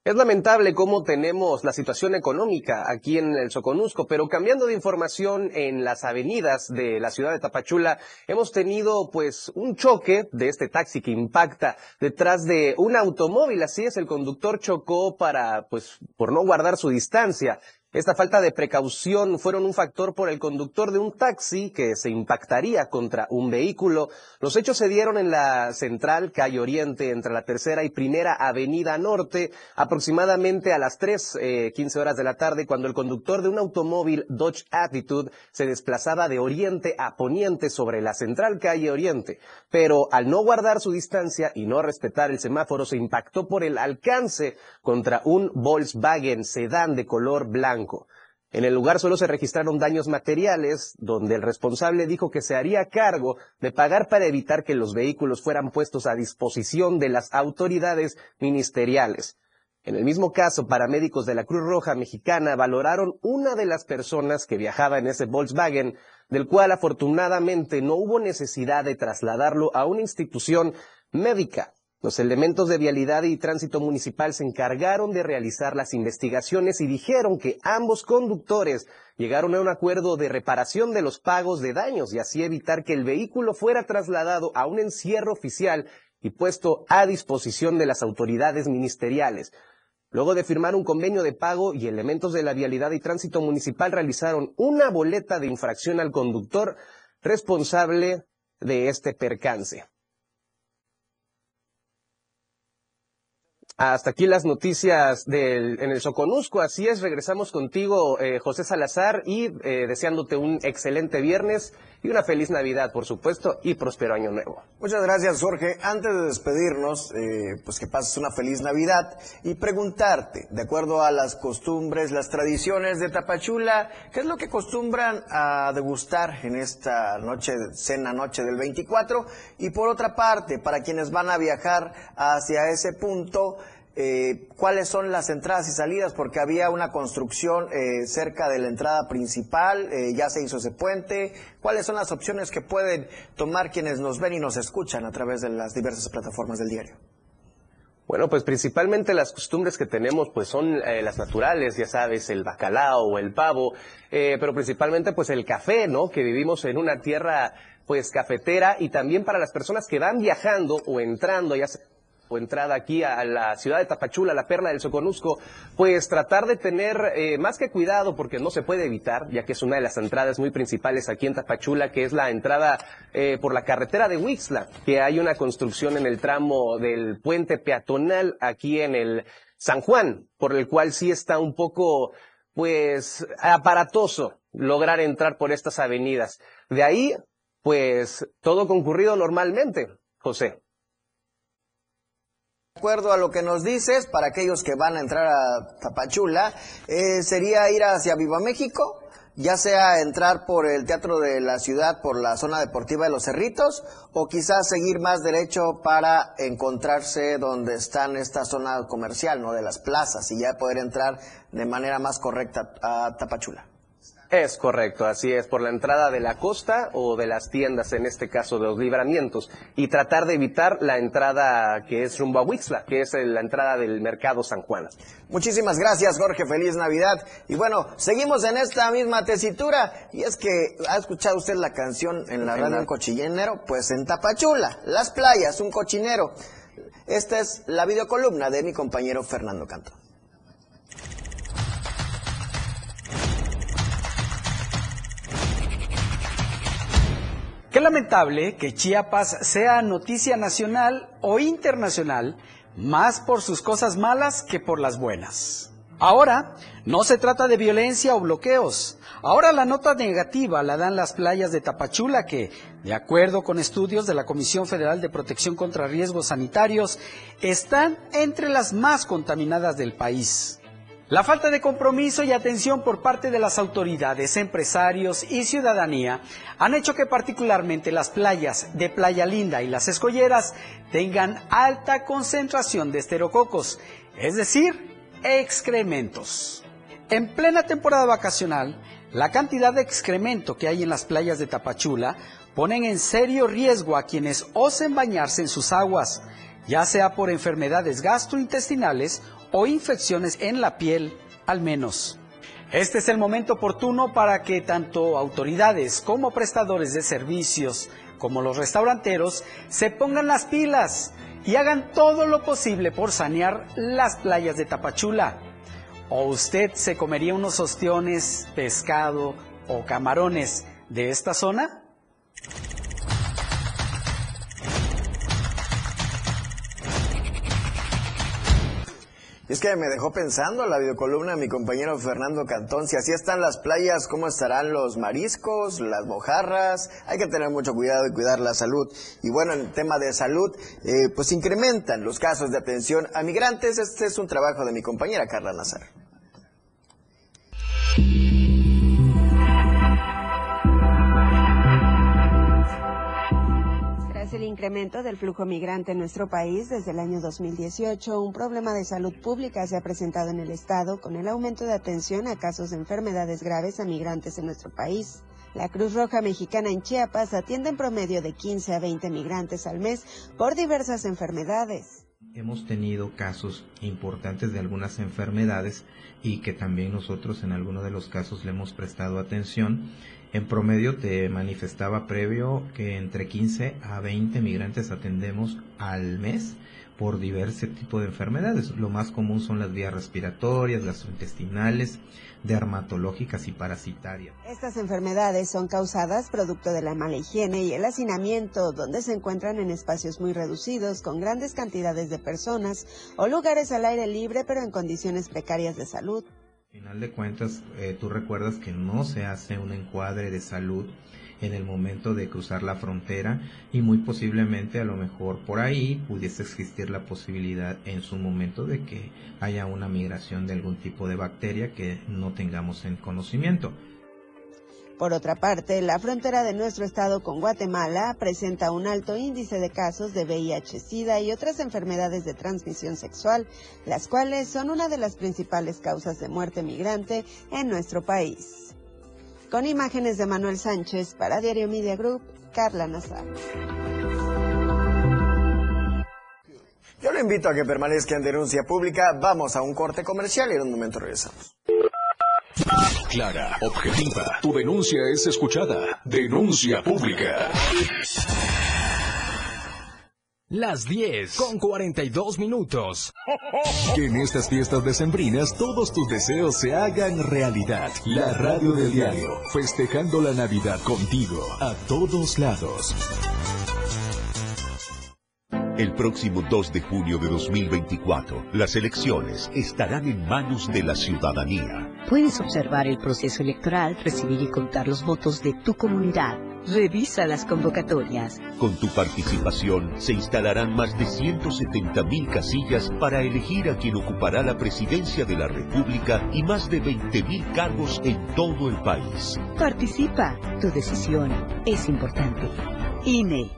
Es lamentable cómo tenemos la situación económica aquí en el Soconusco, pero cambiando de información en las avenidas de la ciudad de Tapachula, hemos tenido pues un choque de este taxi que impacta detrás de un automóvil. Así es, el conductor chocó para pues por no guardar su distancia esta falta de precaución fueron un factor por el conductor de un taxi que se impactaría contra un vehículo. Los hechos se dieron en la central calle Oriente entre la tercera y primera avenida norte aproximadamente a las 3, eh, 15 horas de la tarde cuando el conductor de un automóvil Dodge Attitude se desplazaba de oriente a poniente sobre la central calle Oriente. Pero al no guardar su distancia y no respetar el semáforo se impactó por el alcance contra un Volkswagen sedán de color blanco. En el lugar solo se registraron daños materiales, donde el responsable dijo que se haría cargo de pagar para evitar que los vehículos fueran puestos a disposición de las autoridades ministeriales. En el mismo caso, paramédicos de la Cruz Roja Mexicana valoraron una de las personas que viajaba en ese Volkswagen, del cual afortunadamente no hubo necesidad de trasladarlo a una institución médica. Los elementos de vialidad y tránsito municipal se encargaron de realizar las investigaciones y dijeron que ambos conductores llegaron a un acuerdo de reparación de los pagos de daños y así evitar que el vehículo fuera trasladado a un encierro oficial y puesto a disposición de las autoridades ministeriales. Luego de firmar un convenio de pago y elementos de la vialidad y tránsito municipal realizaron una boleta de infracción al conductor responsable de este percance. Hasta aquí las noticias del, en el Soconusco. Así es, regresamos contigo, eh, José Salazar, y eh, deseándote un excelente viernes y una feliz Navidad, por supuesto, y próspero año nuevo.
Muchas gracias, Jorge. Antes de despedirnos, eh, pues que pases una feliz Navidad y preguntarte, de acuerdo a las costumbres, las tradiciones de Tapachula, ¿qué es lo que acostumbran a degustar en esta noche, cena noche del 24? Y por otra parte, para quienes van a viajar hacia ese punto, eh, cuáles son las entradas y salidas, porque había una construcción eh, cerca de la entrada principal, eh, ya se hizo ese puente, cuáles son las opciones que pueden tomar quienes nos ven y nos escuchan a través de las diversas plataformas del diario.
Bueno, pues principalmente las costumbres que tenemos pues son las naturales, ya sabes, el bacalao o el pavo, pero principalmente pues el café, ¿no? Que vivimos en una tierra pues cafetera y también para las personas que van viajando o entrando, ya sea o entrada aquí a la ciudad de Tapachula, la perla del Soconusco, pues tratar de tener eh, más que cuidado porque no se puede evitar, ya que es una de las entradas muy principales aquí en Tapachula, que es la entrada eh, por la carretera de Huixla, que hay una construcción en el tramo del puente peatonal aquí en el San Juan, por el cual sí está un poco, pues, aparatoso lograr entrar por estas avenidas. De ahí, pues, todo concurrido normalmente, José.
Acuerdo a lo que nos dices, para aquellos que van a entrar a Tapachula, eh, sería ir hacia Viva México, ya sea entrar por el Teatro de la Ciudad, por la zona deportiva de los Cerritos, o quizás seguir más derecho para encontrarse donde están esta zona comercial, ¿no? De las plazas, y ya poder entrar de manera más correcta a Tapachula.
Es correcto, así es, por la entrada de la costa o de las tiendas, en este caso de los libramientos, y tratar de evitar la entrada que es rumbo a Huixla, que es la entrada del mercado San Juan.
Muchísimas gracias, Jorge, feliz Navidad. Y bueno, seguimos en esta misma tesitura, y es que ha escuchado usted la canción en la radio Un Cochinero, pues en Tapachula, las playas, un cochinero. Esta es la videocolumna de mi compañero Fernando Canto.
Qué lamentable que Chiapas sea noticia nacional o internacional más por sus cosas malas que por las buenas. Ahora, no se trata de violencia o bloqueos. Ahora la nota negativa la dan las playas de Tapachula que, de acuerdo con estudios de la Comisión Federal de Protección contra Riesgos Sanitarios, están entre las más contaminadas del país. La falta de compromiso y atención por parte de las autoridades, empresarios y ciudadanía han hecho que particularmente las playas de Playa Linda y las escolleras tengan alta concentración de esterococos, es decir, excrementos. En plena temporada vacacional, la cantidad de excremento que hay en las playas de Tapachula ponen en serio riesgo a quienes osen bañarse en sus aguas, ya sea por enfermedades gastrointestinales o infecciones en la piel, al menos. Este es el momento oportuno para que tanto autoridades como prestadores de servicios, como los restauranteros, se pongan las pilas y hagan todo lo posible por sanear las playas de Tapachula. ¿O usted se comería unos ostiones, pescado o camarones de esta zona?
Y es que me dejó pensando la videocolumna mi compañero Fernando Cantón. Si así están las playas, ¿cómo estarán los mariscos, las mojarras? Hay que tener mucho cuidado y cuidar la salud. Y bueno, en el tema de salud, eh, pues incrementan los casos de atención a migrantes. Este es un trabajo de mi compañera Carla Nazar.
Incremento del flujo migrante en nuestro país desde el año 2018, un problema de salud pública se ha presentado en el Estado con el aumento de atención a casos de enfermedades graves a migrantes en nuestro país. La Cruz Roja Mexicana en Chiapas atiende en promedio de 15 a 20 migrantes al mes por diversas enfermedades.
Hemos tenido casos importantes de algunas enfermedades y que también nosotros en algunos de los casos le hemos prestado atención. En promedio te manifestaba previo que entre 15 a 20 migrantes atendemos al mes por diversos tipos de enfermedades. Lo más común son las vías respiratorias, gastrointestinales, dermatológicas y parasitarias.
Estas enfermedades son causadas producto de la mala higiene y el hacinamiento, donde se encuentran en espacios muy reducidos, con grandes cantidades de personas o lugares al aire libre pero en condiciones precarias de salud.
Al final de cuentas, eh, tú recuerdas que no se hace un encuadre de salud en el momento de cruzar la frontera y muy posiblemente a lo mejor por ahí pudiese existir la posibilidad en su momento de que haya una migración de algún tipo de bacteria que no tengamos en conocimiento.
Por otra parte, la frontera de nuestro estado con Guatemala presenta un alto índice de casos de VIH, SIDA y otras enfermedades de transmisión sexual, las cuales son una de las principales causas de muerte migrante en nuestro país. Con imágenes de Manuel Sánchez para Diario Media Group, Carla Nazar.
Yo lo invito a que permanezca en denuncia pública. Vamos a un corte comercial y en un momento regresamos.
Clara, objetiva. Tu denuncia es escuchada. Denuncia pública.
Las 10 con 42 minutos.
Que en estas fiestas decembrinas todos tus deseos se hagan realidad. La radio del diario, festejando la Navidad contigo, a todos lados.
El próximo 2 de junio de 2024, las elecciones estarán en manos de la ciudadanía.
Puedes observar el proceso electoral, recibir y contar los votos de tu comunidad. Revisa las convocatorias.
Con tu participación se instalarán más de 170 mil casillas para elegir a quien ocupará la presidencia de la República y más de 20 mil cargos en todo el país.
Participa. Tu decisión es importante. INE.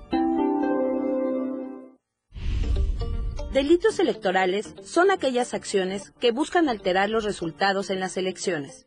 Delitos electorales son aquellas acciones que buscan alterar los resultados en las elecciones.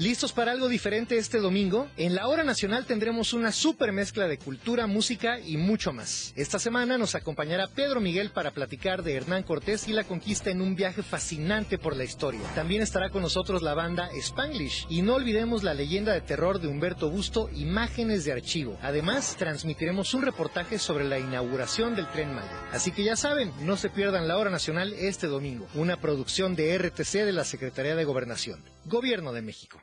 ¿Listos para algo diferente este domingo? En la Hora Nacional tendremos una super mezcla de cultura, música y mucho más. Esta semana nos acompañará Pedro Miguel para platicar de Hernán Cortés y la conquista en un viaje fascinante por la historia. También estará con nosotros la banda Spanglish y no olvidemos la leyenda de terror de Humberto Busto, Imágenes de Archivo. Además, transmitiremos un reportaje sobre la inauguración del Tren Maya. Así que ya saben, no se pierdan la Hora Nacional este domingo, una producción de RTC de la Secretaría de Gobernación. Gobierno de México.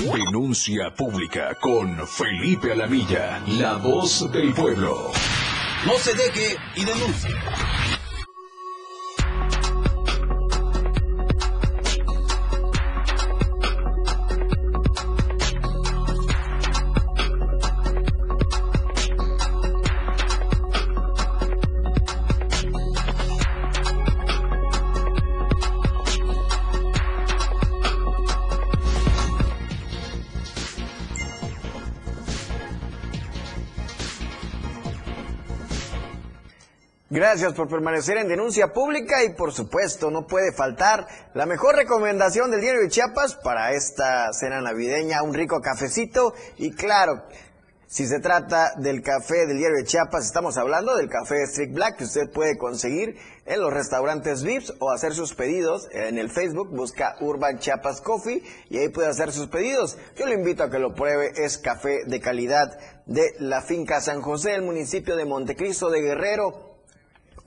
Denuncia pública con Felipe Alamilla, la voz del pueblo.
No se deje y denuncie.
Gracias por permanecer en denuncia pública y por supuesto no puede faltar la mejor recomendación del diario de Chiapas para esta cena navideña, un rico cafecito y claro, si se trata del café del diario de Chiapas, estamos hablando del café Strict Black que usted puede conseguir en los restaurantes VIPs o hacer sus pedidos en el Facebook, busca Urban Chiapas Coffee y ahí puede hacer sus pedidos. Yo le invito a que lo pruebe, es café de calidad de la finca San José, el municipio de Montecristo de Guerrero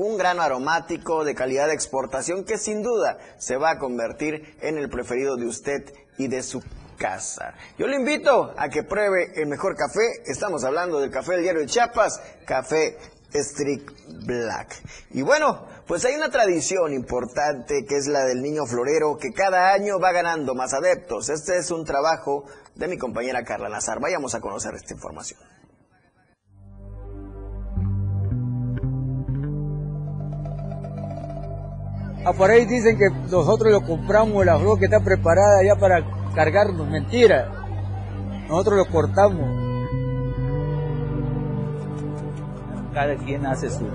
un grano aromático de calidad de exportación que sin duda se va a convertir en el preferido de usted y de su casa. Yo le invito a que pruebe el mejor café. Estamos hablando del café del diario de Chiapas, café Strict Black. Y bueno, pues hay una tradición importante que es la del niño florero que cada año va ganando más adeptos. Este es un trabajo de mi compañera Carla Nazar. Vayamos a conocer esta información.
Ah, por ahí dicen que nosotros lo compramos, la flor que está preparada ya para cargarnos, mentira. Nosotros lo cortamos.
Cada quien hace su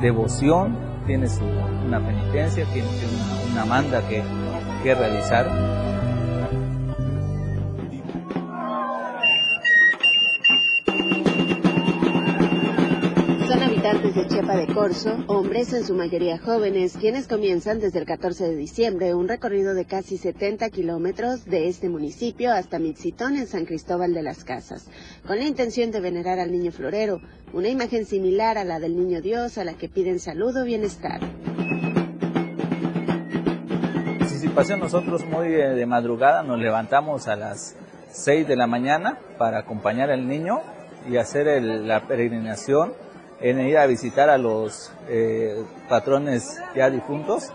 devoción, tiene su, una penitencia, tiene una, una manda que, que realizar.
Habitantes de Corzo, hombres en su mayoría jóvenes, quienes comienzan desde el 14 de diciembre un recorrido de casi 70 kilómetros de este municipio hasta Mitzitón en San Cristóbal de las Casas, con la intención de venerar al niño florero, una imagen similar a la del niño Dios a la que piden salud o bienestar.
Participación nosotros muy de, de madrugada nos levantamos a las 6 de la mañana para acompañar al niño y hacer el- la peregrinación en ir a visitar a los eh, patrones ya difuntos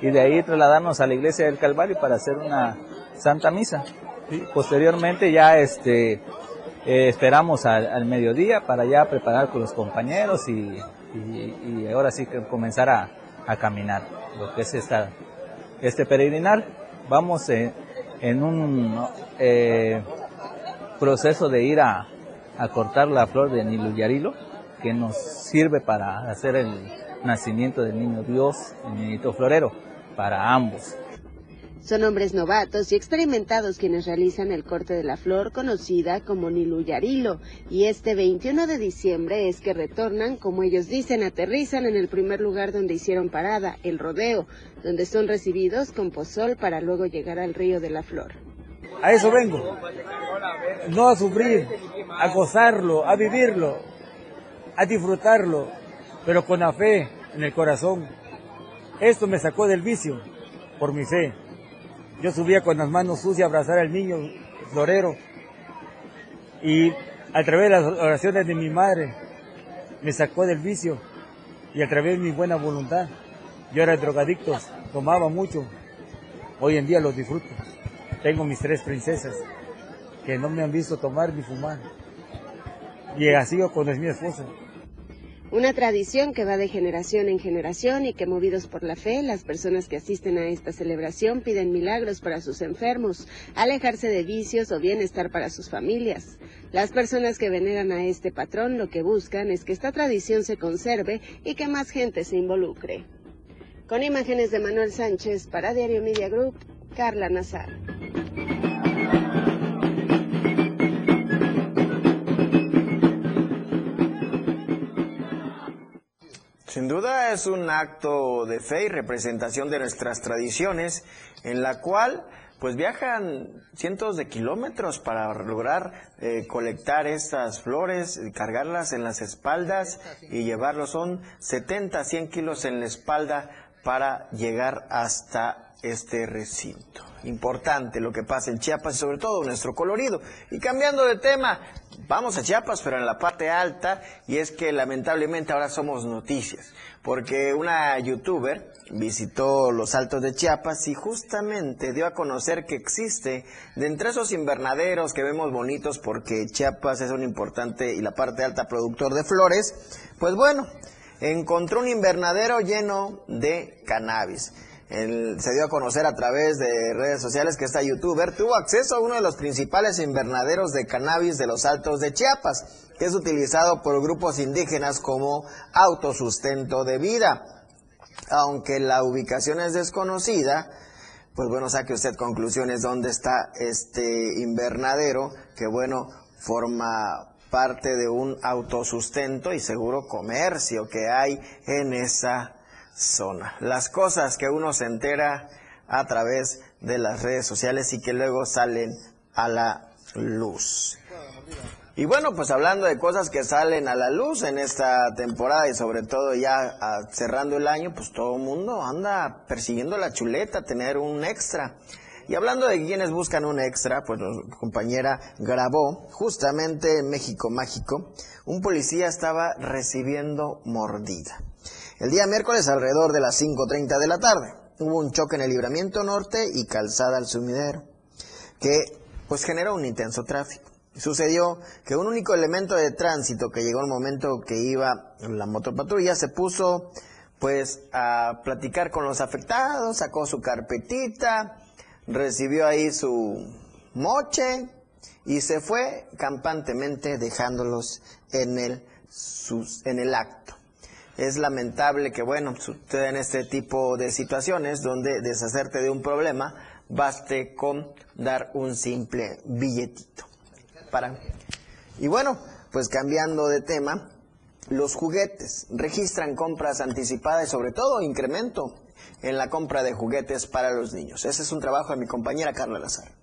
y de ahí trasladarnos a la iglesia del Calvario para hacer una santa misa. ¿sí? Posteriormente ya este eh, esperamos al, al mediodía para ya preparar con los compañeros y, y- y ahora sí que comenzar a, a caminar lo que es esta, este peregrinar. Vamos eh, en un proceso de ir a, a cortar la flor de Niluyarilo, que nos sirve para hacer el nacimiento del niño Dios, el niñito florero, para ambos.
Son hombres novatos y experimentados quienes realizan el corte de la flor conocida como Niluyarilo y este 21 de diciembre es que retornan, como ellos dicen, aterrizan en el primer lugar donde hicieron parada, el rodeo, donde son recibidos con pozol para luego llegar al río de la flor.
A eso vengo. No a sufrir, a gozarlo, a vivirlo, a disfrutarlo, pero con la fe en el corazón. Esto me sacó del vicio por mi fe. Yo subía con las manos sucias a abrazar al niño florero y a través de las oraciones de mi madre me sacó del vicio y a través de mi buena voluntad. Yo era drogadicto, tomaba mucho, hoy en día lo disfruto. tengo mis tres princesas que no me han visto tomar ni fumar. Y así con es mi esposa.
Una tradición que va de generación en generación y que movidos por la fe, las personas que asisten a esta celebración piden milagros para sus enfermos, alejarse de vicios o bienestar para sus familias. Las personas que veneran a este patrón lo que buscan es que esta tradición se conserve y que más gente se involucre. Con imágenes de Manuel Sánchez para Diario Media Group, Carla Nazar.
Sin duda es un acto de fe y representación de nuestras tradiciones en la cual pues viajan cientos de kilómetros para lograr eh, colectar estas flores, cargarlas en las espaldas y llevarlos. Son 70, 100 kilos en la espalda para llegar hasta este recinto. Importante lo que pasa en Chiapas y sobre todo nuestro colorido. Y cambiando de tema, vamos a Chiapas, pero en la parte alta, y es que lamentablemente ahora somos noticias, porque una youtuber visitó los altos de Chiapas y justamente dio a conocer que existe de entre esos invernaderos que vemos bonitos porque Chiapas es un importante y la parte alta productor de flores, pues bueno, encontró un invernadero lleno de cannabis se dio a conocer a través de redes sociales que esta youtuber tuvo acceso a uno de los principales invernaderos de cannabis de los Altos de Chiapas, que es utilizado por grupos indígenas como autosustento de vida. Aunque la ubicación es desconocida, pues bueno, saque usted conclusiones dónde está este invernadero, que bueno, forma parte de un autosustento y seguro comercio que hay en esa zona. Las cosas que uno se entera a través de las redes sociales y que luego salen a la luz. Y bueno, pues hablando de cosas que salen a la luz en esta temporada y sobre todo ya ah, cerrando el año, pues todo el mundo anda persiguiendo la chuleta, tener un extra. Y hablando de quienes buscan un extra, pues la compañera grabó justamente en México Mágico, un policía estaba recibiendo mordida. El día miércoles alrededor de las 5.30 de la tarde hubo un choque en el libramiento norte y calzada al sumidero, que pues generó un intenso tráfico. Sucedió que un único elemento de tránsito que llegó al momento que iba la motopatrulla se puso pues a platicar con los afectados, sacó su carpetita, recibió ahí su moche y se fue campantemente dejándolos en el, en el acto. Es lamentable que, bueno, sucedan este tipo de situaciones donde deshacerte de un problema baste con dar un simple billetito. Y bueno, pues cambiando de tema, los juguetes registran compras anticipadas y sobre todo incremento en la compra de juguetes para los niños. Ese es un trabajo de mi compañera Carla Lazar.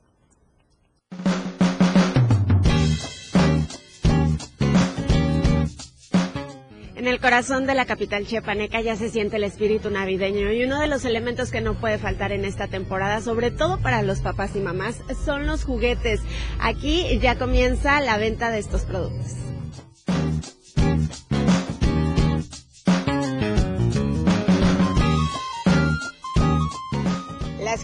En el corazón de la capital chiapaneca ya se siente el espíritu navideño y uno de los elementos que no puede faltar en esta temporada, sobre todo para los papás y mamás, son los juguetes. Aquí ya comienza la venta de estos productos.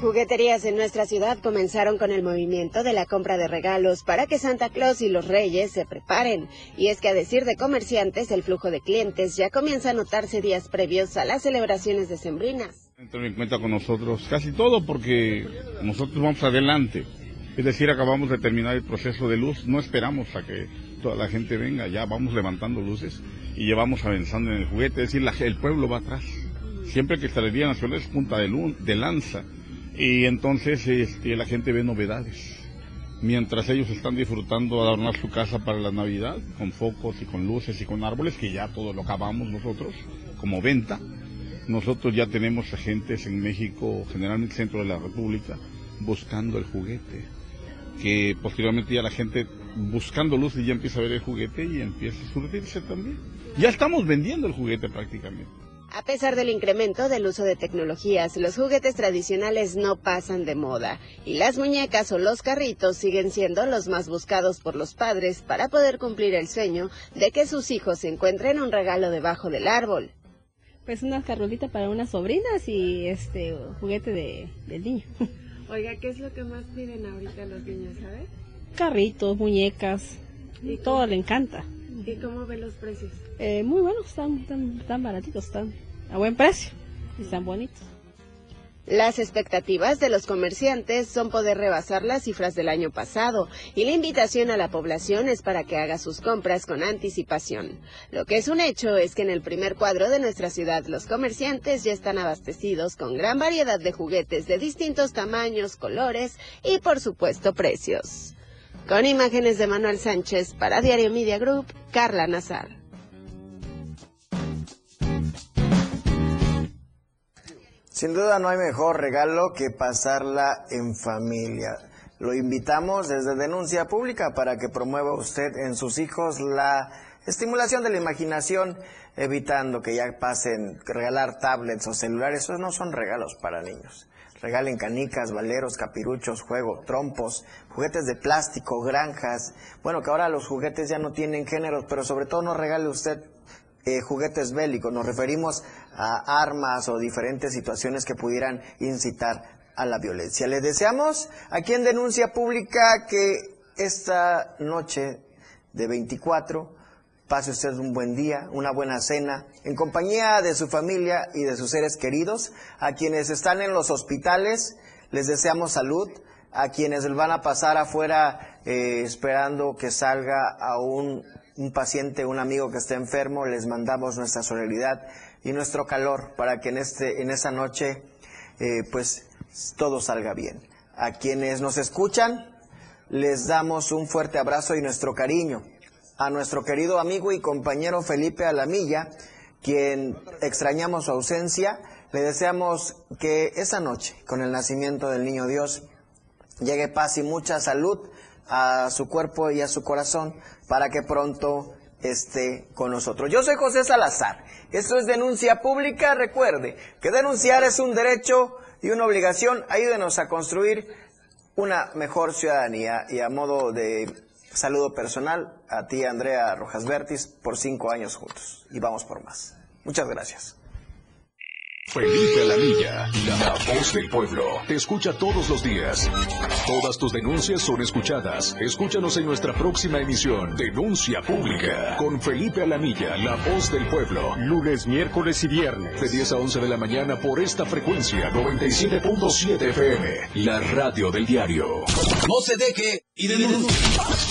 Jugueterías en nuestra ciudad comenzaron con el movimiento de la compra de regalos para que Santa Claus y los Reyes se preparen. Y es que a decir de comerciantes, el flujo de clientes ya comienza a notarse días previos a las celebraciones decembrinas.
Entran en cuenta con nosotros casi todo porque nosotros vamos adelante. Es decir, acabamos de terminar el proceso de luz, no esperamos a que toda la gente venga, ya vamos levantando luces y llevamos avanzando en el juguete, es decir, el pueblo va atrás. Siempre que Día Nacional es punta de, de lanza y entonces este, la gente ve novedades. Mientras ellos están disfrutando adornar su casa para la Navidad, con focos y con luces y con árboles, que ya todo lo acabamos nosotros como venta, nosotros ya tenemos agentes en México, generalmente centro de la República, buscando el juguete. Que posteriormente ya la gente buscando luces ya empieza a ver el juguete y empieza a surtirse también. Ya estamos vendiendo el juguete prácticamente.
A pesar del incremento del uso de tecnologías, los juguetes tradicionales no pasan de moda y las muñecas o los carritos siguen siendo los más buscados por los padres para poder cumplir el sueño de que sus hijos se encuentren un regalo debajo del árbol.
Pues una carrolita para unas sobrinas y este juguete de, del niño. Oiga, ¿qué es lo que más piden ahorita los niños, sabes?
Carritos, muñecas,
¿Y
todo le encanta.
¿Y cómo ven los precios?
Eh, muy buenos, están, están, están baratitos, están a buen precio y están bonitos.
Las expectativas de los comerciantes son poder rebasar las cifras del año pasado y la invitación a la población es para que haga sus compras con anticipación. Lo que es un hecho es que en el primer cuadro de nuestra ciudad los comerciantes ya están abastecidos con gran variedad de juguetes de distintos tamaños, colores y por supuesto precios. Con imágenes de Manuel Sánchez para Diario Media Group, Carla Nazar.
Sin duda no hay mejor regalo que pasarla en familia. Lo invitamos desde Denuncia Pública para que promueva usted en sus hijos la estimulación de la imaginación, evitando que ya pasen regalar tablets o celulares. Esos no son regalos para niños. Regalen canicas, valeros, capiruchos, juego, trompos, juguetes de plástico, granjas. Bueno, que ahora los juguetes ya no tienen géneros, pero sobre todo no regale usted eh, juguetes bélicos, nos referimos a armas o diferentes situaciones que pudieran incitar a la violencia. Les deseamos aquí en Denuncia Pública que esta noche de 24 pase usted un buen día, una buena cena, en compañía de su familia y de sus seres queridos. A quienes están en los hospitales, les deseamos salud. A quienes van a pasar afuera eh, esperando que salga a un, paciente, un amigo que esté enfermo, les mandamos nuestra solidaridad y nuestro calor para que en, este, en esa noche eh, pues todo salga bien. A quienes nos escuchan, les damos un fuerte abrazo y nuestro cariño. A nuestro querido amigo y compañero Felipe Alamilla, quien extrañamos su ausencia, le deseamos que esa noche, con el nacimiento del Niño Dios, llegue paz y mucha salud a su cuerpo y a su corazón para que pronto esté con nosotros. Yo soy José Salazar. Esto es denuncia pública. Recuerde que denunciar es un derecho y una obligación. Ayúdenos a construir una mejor ciudadanía y a modo de saludo personal a ti Andrea Rojas Bertis por cinco años juntos y vamos por más. Muchas gracias.
Felipe Alamilla, la voz del pueblo, te escucha todos los días. Todas tus denuncias son escuchadas. Escúchanos en nuestra próxima emisión, Denuncia Pública, con Felipe Alamilla, la voz del pueblo. Lunes, miércoles y viernes. De 10 a 11 de la mañana por esta frecuencia, 97.7 FM, la radio del diario.
No se deje y denuncie.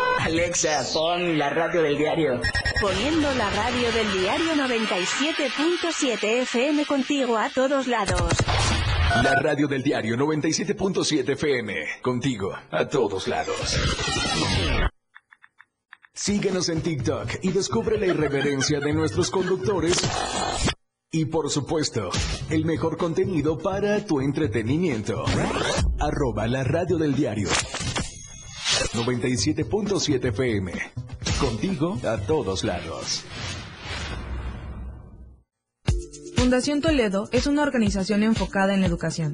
Alexa, pon la radio del diario.
Poniendo la radio del diario 97.7 FM contigo a todos lados.
La radio del diario 97.7 FM. Contigo, a todos lados. Síguenos en TikTok y descubre la irreverencia de nuestros conductores. Y por supuesto, el mejor contenido para tu entretenimiento. Arroba la radio del diario. 97.7 FM. Contigo a todos lados.
Fundación Toledo es una organización enfocada en la educación.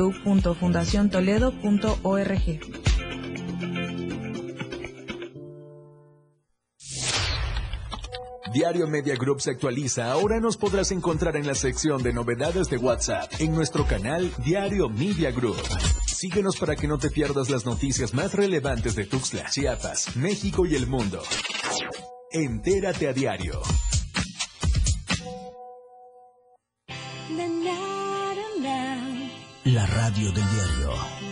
www.fundaciontoledo.org.
Diario Media Group se actualiza. Ahora nos podrás encontrar en la sección de novedades de WhatsApp en nuestro canal Diario Media Group. Síguenos para que no te pierdas las noticias más relevantes de Tuxtla, Chiapas, México y el mundo. Entérate a diario.
La radio del diario.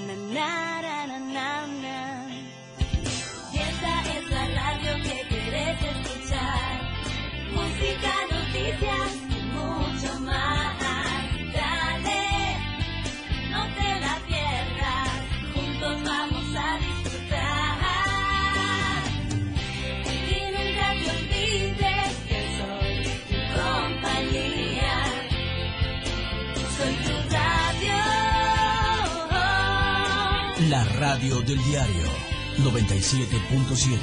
Radio del diario 97.7.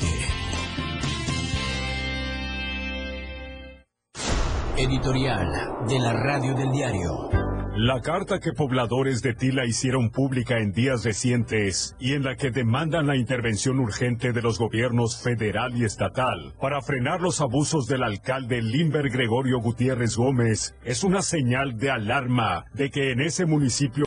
Editorial de la radio del diario.
La carta que pobladores de Tila hicieron pública en días recientes y en la que demandan la intervención urgente de los gobiernos federal y estatal para frenar los abusos del alcalde Limber Gregorio Gutiérrez Gómez es una señal de alarma de que en ese municipio